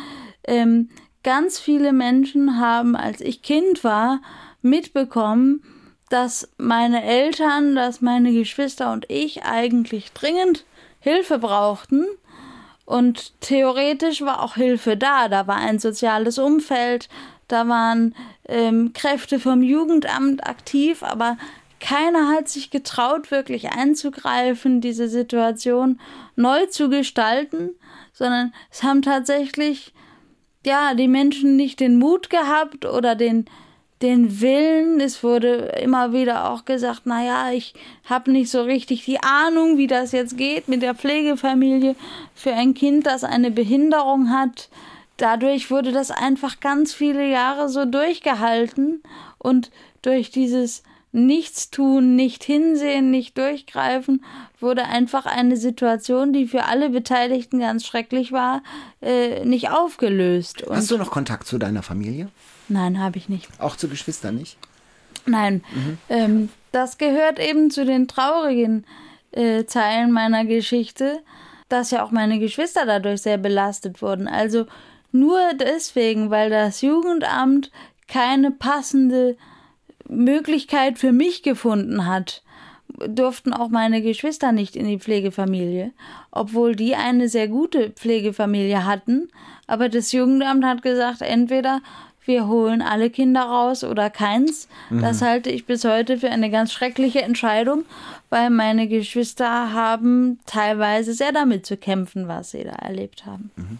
Ähm, ganz viele Menschen haben, als ich Kind war, mitbekommen, dass meine Eltern, dass meine Geschwister und ich eigentlich dringend Hilfe brauchten. Und theoretisch war auch Hilfe da. Da war ein soziales Umfeld, da waren ähm, Kräfte vom Jugendamt aktiv, aber keiner hat sich getraut, wirklich einzugreifen, diese Situation neu zu gestalten, sondern es haben tatsächlich ja die Menschen nicht den Mut gehabt oder den den Willen. Es wurde immer wieder auch gesagt, naja, ich habe nicht so richtig die Ahnung, wie das jetzt geht mit der Pflegefamilie für ein Kind, das eine Behinderung hat. Dadurch wurde das einfach ganz viele Jahre so durchgehalten und durch dieses Nichtstun, nicht hinsehen, nicht durchgreifen, wurde einfach eine Situation, die für alle Beteiligten ganz schrecklich war, äh, nicht aufgelöst. Und Hast du noch Kontakt zu deiner Familie? Nein, habe ich nicht. Auch zu Geschwistern nicht? Nein. Mhm. Ähm, das gehört eben zu den traurigen äh, Zeilen meiner Geschichte, dass ja auch meine Geschwister dadurch sehr belastet wurden. Also nur deswegen, weil das Jugendamt keine passende Möglichkeit für mich gefunden hat, durften auch meine Geschwister nicht in die Pflegefamilie, obwohl die eine sehr gute Pflegefamilie hatten. Aber das Jugendamt hat gesagt, entweder wir holen alle Kinder raus oder keins. Mhm. Das halte ich bis heute für eine ganz schreckliche Entscheidung, weil meine Geschwister haben teilweise sehr damit zu kämpfen, was sie da erlebt haben. Mhm.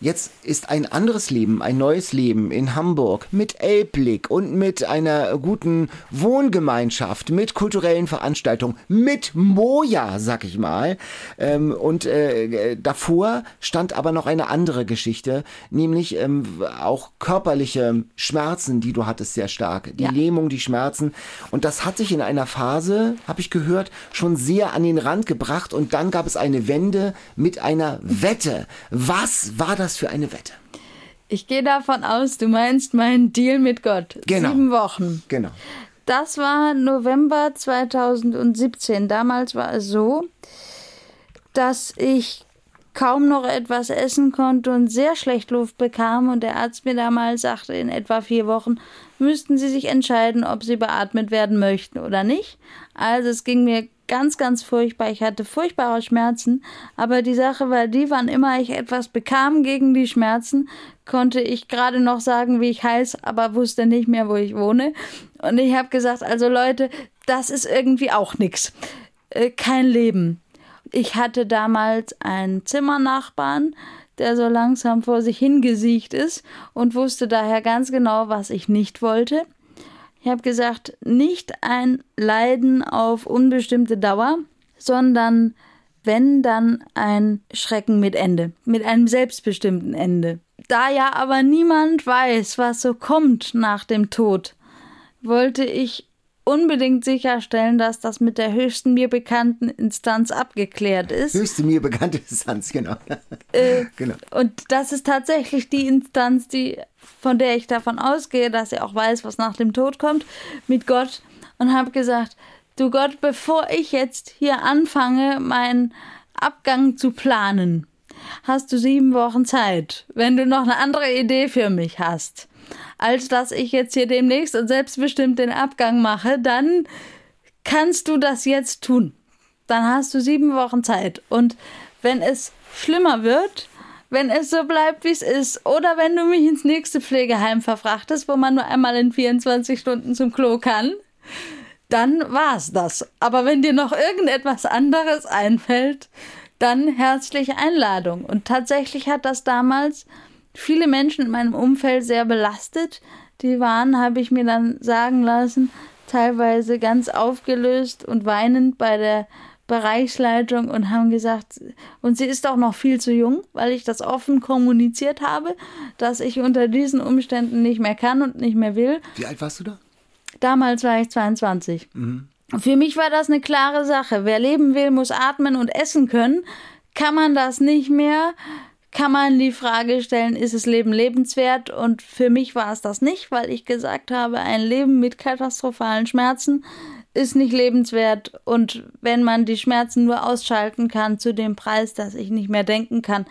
Jetzt ist ein anderes Leben, ein neues Leben in Hamburg mit Elbblick und mit einer guten Wohngemeinschaft, mit kulturellen Veranstaltungen, mit Moja, sag ich mal. Ähm, und äh, davor stand aber noch eine andere Geschichte, nämlich ähm, auch körperliche Schmerzen, die du hattest sehr stark. Die ja. Lähmung, die Schmerzen. Und das hat sich in einer Phase, habe ich gehört, schon sehr an den Rand gebracht. Und dann gab es eine Wende mit einer Wette. Was war das? Das für eine Wette? Ich gehe davon aus, du meinst meinen Deal mit Gott. Genau. Sieben Wochen. Genau. Das war November 2017. Damals war es so, dass ich kaum noch etwas essen konnte und sehr schlecht Luft bekam und der Arzt mir damals sagte, in etwa vier Wochen müssten sie sich entscheiden, ob sie beatmet werden möchten oder nicht. Also es ging mir ganz, ganz furchtbar. Ich hatte furchtbare Schmerzen. Aber die Sache war die, wann immer ich etwas bekam gegen die Schmerzen, konnte ich gerade noch sagen, wie ich heiße, aber wusste nicht mehr, wo ich wohne. Und ich habe gesagt, also Leute, das ist irgendwie auch nichts. Äh, kein Leben. Ich hatte damals einen Zimmernachbarn, der so langsam vor sich hingesiegt ist und wusste daher ganz genau, was ich nicht wollte. Ich habe gesagt, nicht ein Leiden auf unbestimmte Dauer, sondern wenn dann ein Schrecken mit Ende, mit einem selbstbestimmten Ende. Da ja aber niemand weiß, was so kommt nach dem Tod, wollte ich unbedingt sicherstellen, dass das mit der höchsten mir bekannten Instanz abgeklärt ist. Höchste mir bekannte Instanz, genau. Äh, *laughs* genau. Und das ist tatsächlich die Instanz, die, von der ich davon ausgehe, dass er auch weiß, was nach dem Tod kommt, mit Gott. Und habe gesagt, du Gott, bevor ich jetzt hier anfange, meinen Abgang zu planen, hast du sieben Wochen Zeit, wenn du noch eine andere Idee für mich hast als dass ich jetzt hier demnächst und selbstbestimmt den Abgang mache, dann kannst du das jetzt tun. Dann hast du sieben Wochen Zeit. Und wenn es schlimmer wird, wenn es so bleibt, wie es ist, oder wenn du mich ins nächste Pflegeheim verfrachtest, wo man nur einmal in 24 Stunden zum Klo kann, dann war's das. Aber wenn dir noch irgendetwas anderes einfällt, dann herzliche Einladung. Und tatsächlich hat das damals viele Menschen in meinem Umfeld sehr belastet. Die waren, habe ich mir dann sagen lassen, teilweise ganz aufgelöst und weinend bei der Bereichsleitung und haben gesagt, und sie ist auch noch viel zu jung, weil ich das offen kommuniziert habe, dass ich unter diesen Umständen nicht mehr kann und nicht mehr will. Wie alt warst du da? Damals war ich 22. Mhm. Für mich war das eine klare Sache. Wer leben will, muss atmen und essen können. Kann man das nicht mehr, kann man die Frage stellen, ist das Leben lebenswert? Und für mich war es das nicht, weil ich gesagt habe, ein Leben mit katastrophalen Schmerzen ist nicht lebenswert. Und wenn man die Schmerzen nur ausschalten kann zu dem Preis, dass ich nicht mehr denken kann,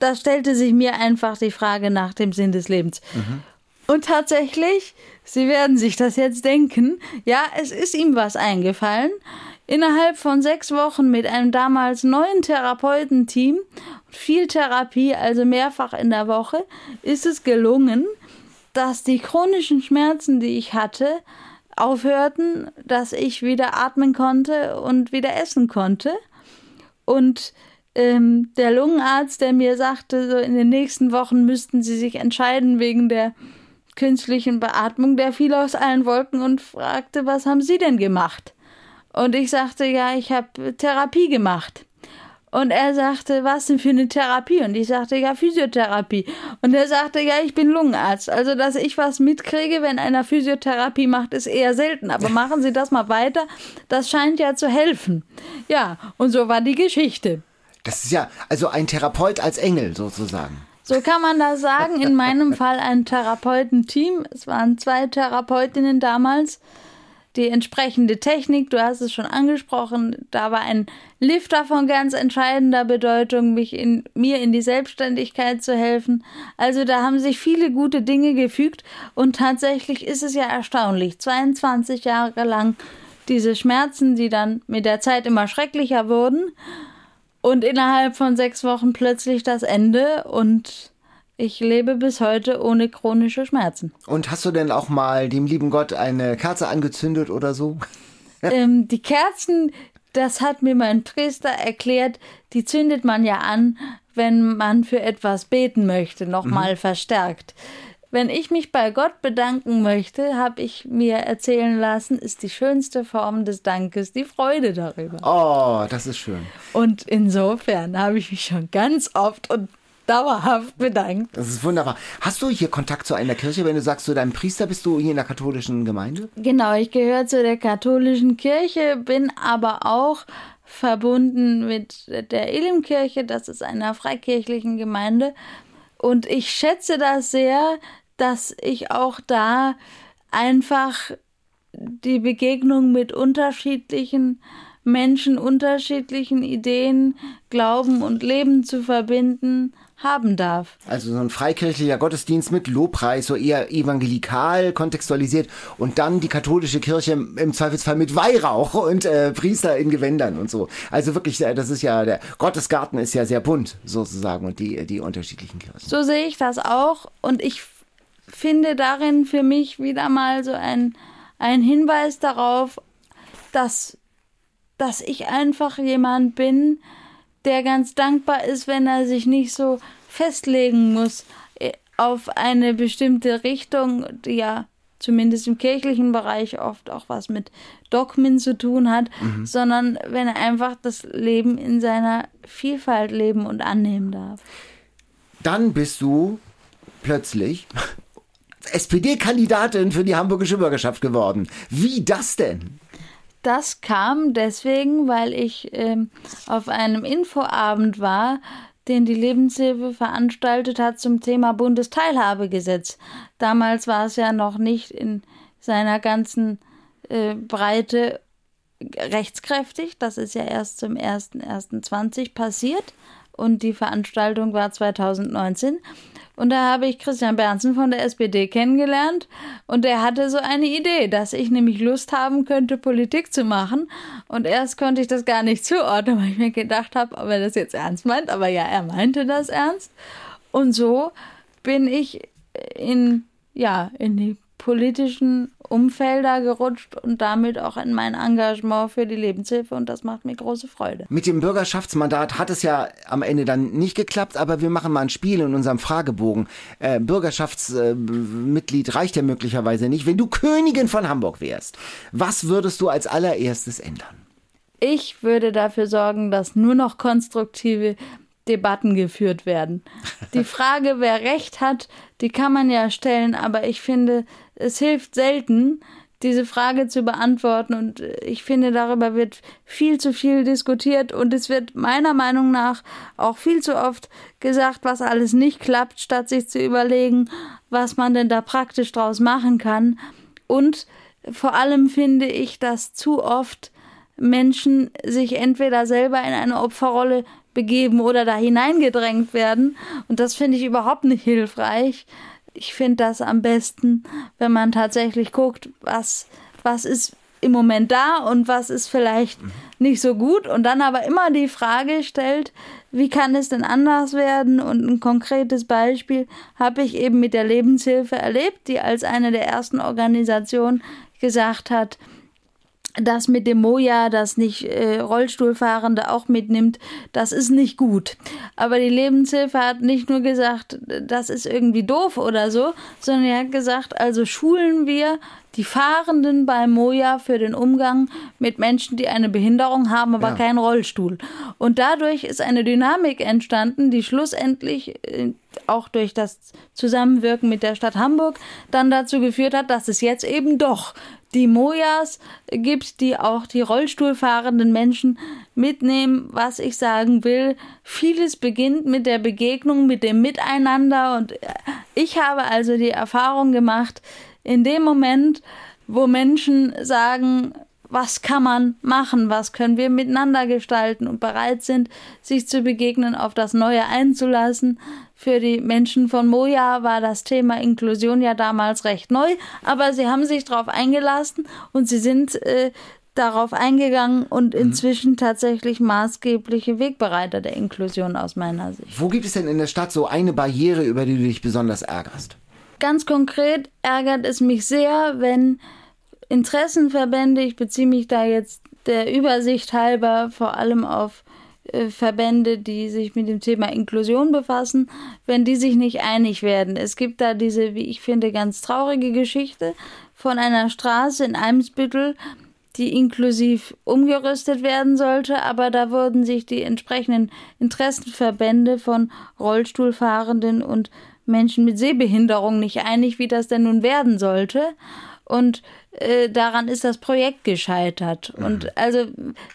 da stellte sich mir einfach die Frage nach dem Sinn des Lebens. Mhm. Und tatsächlich, Sie werden sich das jetzt denken, ja, es ist ihm was eingefallen. Innerhalb von sechs Wochen mit einem damals neuen Therapeutenteam, viel Therapie, also mehrfach in der Woche, ist es gelungen, dass die chronischen Schmerzen, die ich hatte, aufhörten, dass ich wieder atmen konnte und wieder essen konnte. Und ähm, der Lungenarzt, der mir sagte, so in den nächsten Wochen müssten sie sich entscheiden wegen der künstlichen Beatmung, der fiel aus allen Wolken und fragte, was haben Sie denn gemacht? Und ich sagte, ja, ich habe Therapie gemacht. Und er sagte, was denn für eine Therapie? Und ich sagte, ja, Physiotherapie. Und er sagte, ja, ich bin Lungenarzt. Also, dass ich was mitkriege, wenn einer Physiotherapie macht, ist eher selten. Aber *laughs* machen Sie das mal weiter. Das scheint ja zu helfen. Ja, und so war die Geschichte. Das ist ja also ein Therapeut als Engel sozusagen. So kann man das sagen. In meinem *laughs* Fall ein Therapeutenteam. Es waren zwei Therapeutinnen damals die entsprechende Technik, du hast es schon angesprochen, da war ein Lifter von ganz entscheidender Bedeutung, mich in, mir in die Selbstständigkeit zu helfen. Also da haben sich viele gute Dinge gefügt und tatsächlich ist es ja erstaunlich, 22 Jahre lang diese Schmerzen, die dann mit der Zeit immer schrecklicher wurden und innerhalb von sechs Wochen plötzlich das Ende und ich lebe bis heute ohne chronische Schmerzen. Und hast du denn auch mal dem lieben Gott eine Kerze angezündet oder so? *laughs* ähm, die Kerzen, das hat mir mein Priester erklärt, die zündet man ja an, wenn man für etwas beten möchte, nochmal mhm. verstärkt. Wenn ich mich bei Gott bedanken möchte, habe ich mir erzählen lassen, ist die schönste Form des Dankes die Freude darüber. Oh, das ist schön. Und insofern habe ich mich schon ganz oft und dauerhaft bedankt. Das ist wunderbar. Hast du hier Kontakt zu einer Kirche, wenn du sagst, zu deinem Priester bist du hier in der katholischen Gemeinde? Genau, ich gehöre zu der katholischen Kirche, bin aber auch verbunden mit der Elimkirche, das ist einer freikirchlichen Gemeinde. Und ich schätze das sehr, dass ich auch da einfach die Begegnung mit unterschiedlichen Menschen, unterschiedlichen Ideen, Glauben und Leben zu verbinden, haben darf. Also so ein freikirchlicher Gottesdienst mit Lobpreis, so eher evangelikal kontextualisiert und dann die katholische Kirche im Zweifelsfall mit Weihrauch und äh, Priester in Gewändern und so. Also wirklich, äh, das ist ja, der Gottesgarten ist ja sehr bunt sozusagen und die, die unterschiedlichen Kirchen. So sehe ich das auch und ich finde darin für mich wieder mal so ein, ein Hinweis darauf, dass, dass ich einfach jemand bin, der ganz dankbar ist, wenn er sich nicht so festlegen muss äh, auf eine bestimmte Richtung, die ja zumindest im kirchlichen Bereich oft auch was mit Dogmen zu tun hat, mhm. sondern wenn er einfach das Leben in seiner Vielfalt leben und annehmen darf. Dann bist du plötzlich *laughs* SPD-Kandidatin für die hamburgische Bürgerschaft geworden. Wie das denn? Das kam deswegen, weil ich ähm, auf einem Infoabend war, den die Lebenshilfe veranstaltet hat zum Thema Bundesteilhabegesetz. Damals war es ja noch nicht in seiner ganzen äh, Breite rechtskräftig. Das ist ja erst zum 01.01.20 passiert und die Veranstaltung war 2019. Und da habe ich Christian Bernsen von der SPD kennengelernt und der hatte so eine Idee, dass ich nämlich Lust haben könnte, Politik zu machen. Und erst konnte ich das gar nicht zuordnen, weil ich mir gedacht habe, ob er das jetzt ernst meint. Aber ja, er meinte das ernst. Und so bin ich in, ja, in die politischen Umfelder gerutscht und damit auch in mein Engagement für die Lebenshilfe und das macht mir große Freude. Mit dem Bürgerschaftsmandat hat es ja am Ende dann nicht geklappt, aber wir machen mal ein Spiel in unserem Fragebogen. Äh, Bürgerschaftsmitglied äh, reicht ja möglicherweise nicht. Wenn du Königin von Hamburg wärst, was würdest du als allererstes ändern? Ich würde dafür sorgen, dass nur noch konstruktive Debatten geführt werden. *laughs* Die Frage, wer recht hat, die kann man ja stellen, aber ich finde, es hilft selten, diese Frage zu beantworten. Und ich finde, darüber wird viel zu viel diskutiert und es wird meiner Meinung nach auch viel zu oft gesagt, was alles nicht klappt, statt sich zu überlegen, was man denn da praktisch draus machen kann. Und vor allem finde ich, dass zu oft Menschen sich entweder selber in eine Opferrolle begeben oder da hineingedrängt werden. Und das finde ich überhaupt nicht hilfreich. Ich finde das am besten, wenn man tatsächlich guckt, was, was ist im Moment da und was ist vielleicht nicht so gut und dann aber immer die Frage stellt, wie kann es denn anders werden? Und ein konkretes Beispiel habe ich eben mit der Lebenshilfe erlebt, die als eine der ersten Organisationen gesagt hat, das mit dem Moja, das nicht äh, Rollstuhlfahrende auch mitnimmt, das ist nicht gut. Aber die Lebenshilfe hat nicht nur gesagt, das ist irgendwie doof oder so, sondern er hat gesagt, also schulen wir die Fahrenden beim Moja für den Umgang mit Menschen, die eine Behinderung haben, aber ja. keinen Rollstuhl. Und dadurch ist eine Dynamik entstanden, die schlussendlich äh, auch durch das Zusammenwirken mit der Stadt Hamburg dann dazu geführt hat, dass es jetzt eben doch die Mojas gibt, die auch die Rollstuhlfahrenden Menschen mitnehmen. Was ich sagen will, vieles beginnt mit der Begegnung, mit dem Miteinander. Und ich habe also die Erfahrung gemacht, in dem Moment, wo Menschen sagen, was kann man machen, was können wir miteinander gestalten und bereit sind, sich zu begegnen, auf das Neue einzulassen. Für die Menschen von Moja war das Thema Inklusion ja damals recht neu, aber sie haben sich darauf eingelassen und sie sind äh, darauf eingegangen und mhm. inzwischen tatsächlich maßgebliche Wegbereiter der Inklusion aus meiner Sicht. Wo gibt es denn in der Stadt so eine Barriere, über die du dich besonders ärgerst? Ganz konkret ärgert es mich sehr, wenn Interessenverbände, ich beziehe mich da jetzt der Übersicht halber vor allem auf äh, Verbände, die sich mit dem Thema Inklusion befassen, wenn die sich nicht einig werden. Es gibt da diese, wie ich finde, ganz traurige Geschichte von einer Straße in Eimsbüttel, die inklusiv umgerüstet werden sollte, aber da wurden sich die entsprechenden Interessenverbände von Rollstuhlfahrenden und Menschen mit Sehbehinderung nicht einig, wie das denn nun werden sollte. Und äh, daran ist das Projekt gescheitert. Mhm. Und also,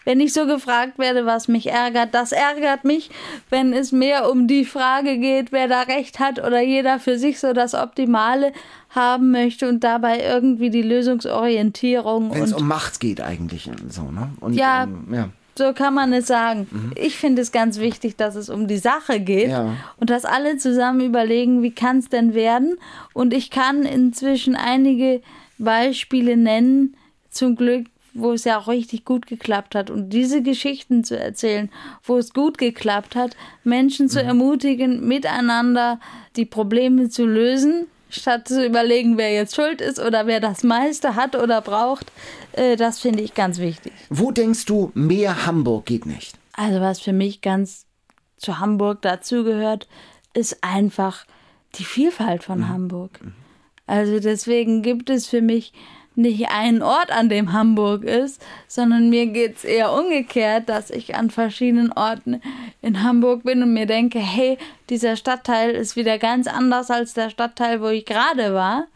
wenn ich so gefragt werde, was mich ärgert, das ärgert mich, wenn es mehr um die Frage geht, wer da recht hat oder jeder für sich so das Optimale haben möchte und dabei irgendwie die Lösungsorientierung. Wenn es um Macht geht eigentlich so, ne? Und, ja, um, ja. So kann man es sagen. Mhm. Ich finde es ganz wichtig, dass es um die Sache geht ja. und dass alle zusammen überlegen, wie kann es denn werden. Und ich kann inzwischen einige Beispiele nennen, zum Glück, wo es ja auch richtig gut geklappt hat. Und diese Geschichten zu erzählen, wo es gut geklappt hat, Menschen zu mhm. ermutigen, miteinander die Probleme zu lösen, statt zu überlegen, wer jetzt schuld ist oder wer das meiste hat oder braucht, äh, das finde ich ganz wichtig. Wo denkst du, mehr Hamburg geht nicht? Also was für mich ganz zu Hamburg dazugehört, ist einfach die Vielfalt von mhm. Hamburg. Also deswegen gibt es für mich nicht einen Ort, an dem Hamburg ist, sondern mir geht es eher umgekehrt, dass ich an verschiedenen Orten in Hamburg bin und mir denke, hey, dieser Stadtteil ist wieder ganz anders als der Stadtteil, wo ich gerade war.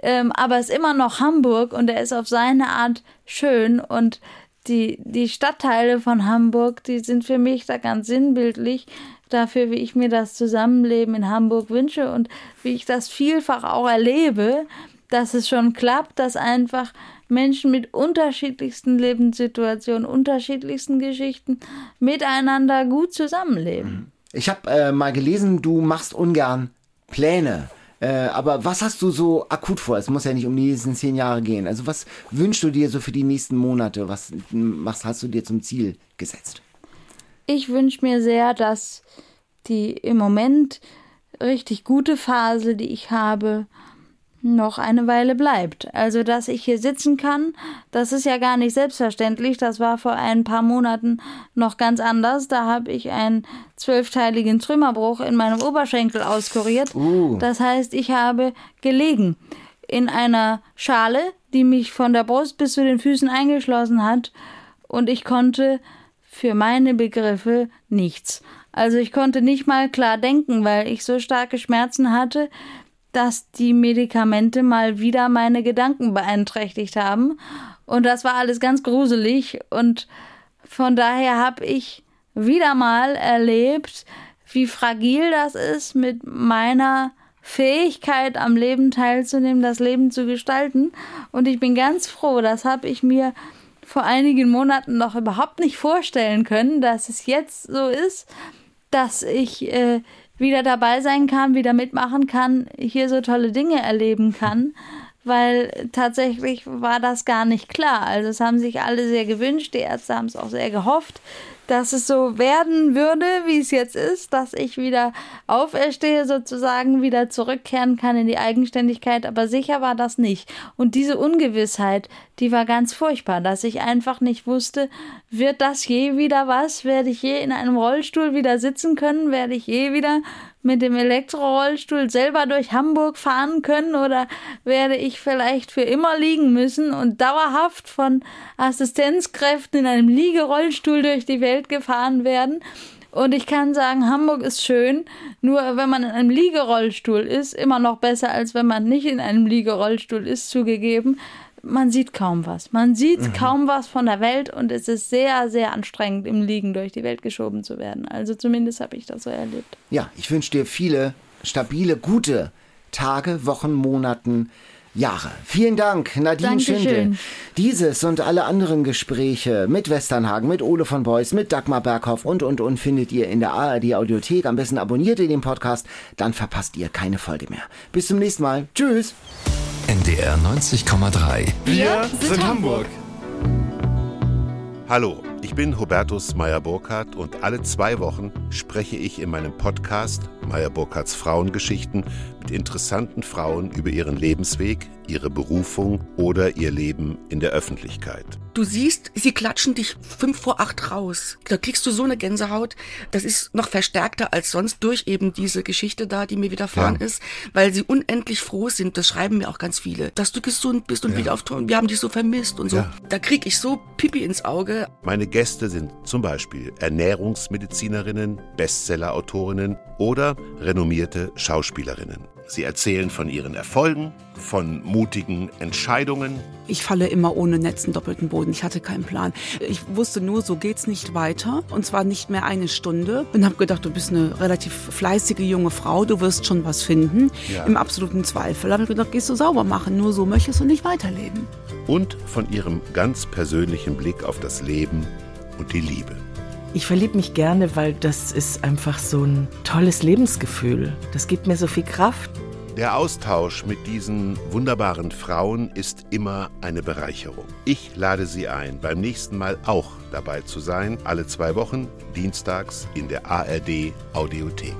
Ähm, aber es ist immer noch Hamburg und er ist auf seine Art schön und die, die Stadtteile von Hamburg, die sind für mich da ganz sinnbildlich dafür, wie ich mir das Zusammenleben in Hamburg wünsche und wie ich das vielfach auch erlebe, dass es schon klappt, dass einfach Menschen mit unterschiedlichsten Lebenssituationen, unterschiedlichsten Geschichten miteinander gut zusammenleben. Ich habe äh, mal gelesen, du machst ungern Pläne. Äh, aber was hast du so akut vor? Es muss ja nicht um die nächsten zehn Jahre gehen. Also was wünschst du dir so für die nächsten Monate? Was, was hast du dir zum Ziel gesetzt? Ich wünsche mir sehr, dass die im Moment richtig gute Phase, die ich habe, noch eine Weile bleibt. Also, dass ich hier sitzen kann, das ist ja gar nicht selbstverständlich. Das war vor ein paar Monaten noch ganz anders. Da habe ich einen zwölfteiligen Trümmerbruch in meinem Oberschenkel auskuriert. Uh. Das heißt, ich habe gelegen in einer Schale, die mich von der Brust bis zu den Füßen eingeschlossen hat. Und ich konnte für meine Begriffe nichts. Also ich konnte nicht mal klar denken, weil ich so starke Schmerzen hatte, dass die Medikamente mal wieder meine Gedanken beeinträchtigt haben. Und das war alles ganz gruselig. Und von daher habe ich wieder mal erlebt, wie fragil das ist, mit meiner Fähigkeit am Leben teilzunehmen, das Leben zu gestalten. Und ich bin ganz froh, das habe ich mir vor einigen Monaten noch überhaupt nicht vorstellen können, dass es jetzt so ist, dass ich äh, wieder dabei sein kann, wieder mitmachen kann, hier so tolle Dinge erleben kann, weil tatsächlich war das gar nicht klar. Also es haben sich alle sehr gewünscht, die Ärzte haben es auch sehr gehofft, dass es so werden würde, wie es jetzt ist, dass ich wieder auferstehe, sozusagen wieder zurückkehren kann in die Eigenständigkeit, aber sicher war das nicht. Und diese Ungewissheit, die war ganz furchtbar, dass ich einfach nicht wusste, wird das je wieder was? Werde ich je in einem Rollstuhl wieder sitzen können? Werde ich je wieder mit dem Elektrorollstuhl selber durch Hamburg fahren können oder werde ich vielleicht für immer liegen müssen und dauerhaft von Assistenzkräften in einem Liegerollstuhl durch die Welt gefahren werden? Und ich kann sagen, Hamburg ist schön, nur wenn man in einem Liegerollstuhl ist, immer noch besser, als wenn man nicht in einem Liegerollstuhl ist, zugegeben man sieht kaum was. Man sieht mhm. kaum was von der Welt und es ist sehr, sehr anstrengend, im Liegen durch die Welt geschoben zu werden. Also zumindest habe ich das so erlebt. Ja, ich wünsche dir viele stabile, gute Tage, Wochen, Monaten. Jahre. Vielen Dank, Nadine Dankeschön. Schindel. Dieses und alle anderen Gespräche mit Westernhagen, mit Ole von Beuys, mit Dagmar Berghoff und, und, und findet ihr in der ARD Audiothek. Am besten abonniert ihr den Podcast, dann verpasst ihr keine Folge mehr. Bis zum nächsten Mal. Tschüss. NDR 90,3. Wir sind Hamburg. Hallo, ich bin Hubertus Meyer-Burkhardt und alle zwei Wochen spreche ich in meinem Podcast Meyer-Burkhardts Frauengeschichten mit interessanten Frauen über ihren Lebensweg, ihre Berufung oder ihr Leben in der Öffentlichkeit. Du siehst, sie klatschen dich fünf vor acht raus. Da kriegst du so eine Gänsehaut. Das ist noch verstärkter als sonst durch eben diese Geschichte da, die mir widerfahren ja. ist, weil sie unendlich froh sind. Das schreiben mir auch ganz viele, dass du gesund bist und ja. wieder auftauchen. Wir haben dich so vermisst und so. Ja. Da krieg ich so Pipi ins Auge. Meine Gäste sind zum Beispiel Ernährungsmedizinerinnen, Bestsellerautorinnen oder renommierte Schauspielerinnen. Sie erzählen von ihren Erfolgen, von mutigen Entscheidungen. Ich falle immer ohne Netz in doppelten Boden. Ich hatte keinen Plan. Ich wusste nur, so geht's nicht weiter. Und zwar nicht mehr eine Stunde. Und habe gedacht, du bist eine relativ fleißige junge Frau. Du wirst schon was finden. Ja. Im absoluten Zweifel. habe ich gedacht, gehst du sauber machen. Nur so möchtest du nicht weiterleben. Und von ihrem ganz persönlichen Blick auf das Leben und die Liebe. Ich verliebe mich gerne, weil das ist einfach so ein tolles Lebensgefühl. Das gibt mir so viel Kraft. Der Austausch mit diesen wunderbaren Frauen ist immer eine Bereicherung. Ich lade Sie ein, beim nächsten Mal auch dabei zu sein, alle zwei Wochen, dienstags in der ARD Audiothek.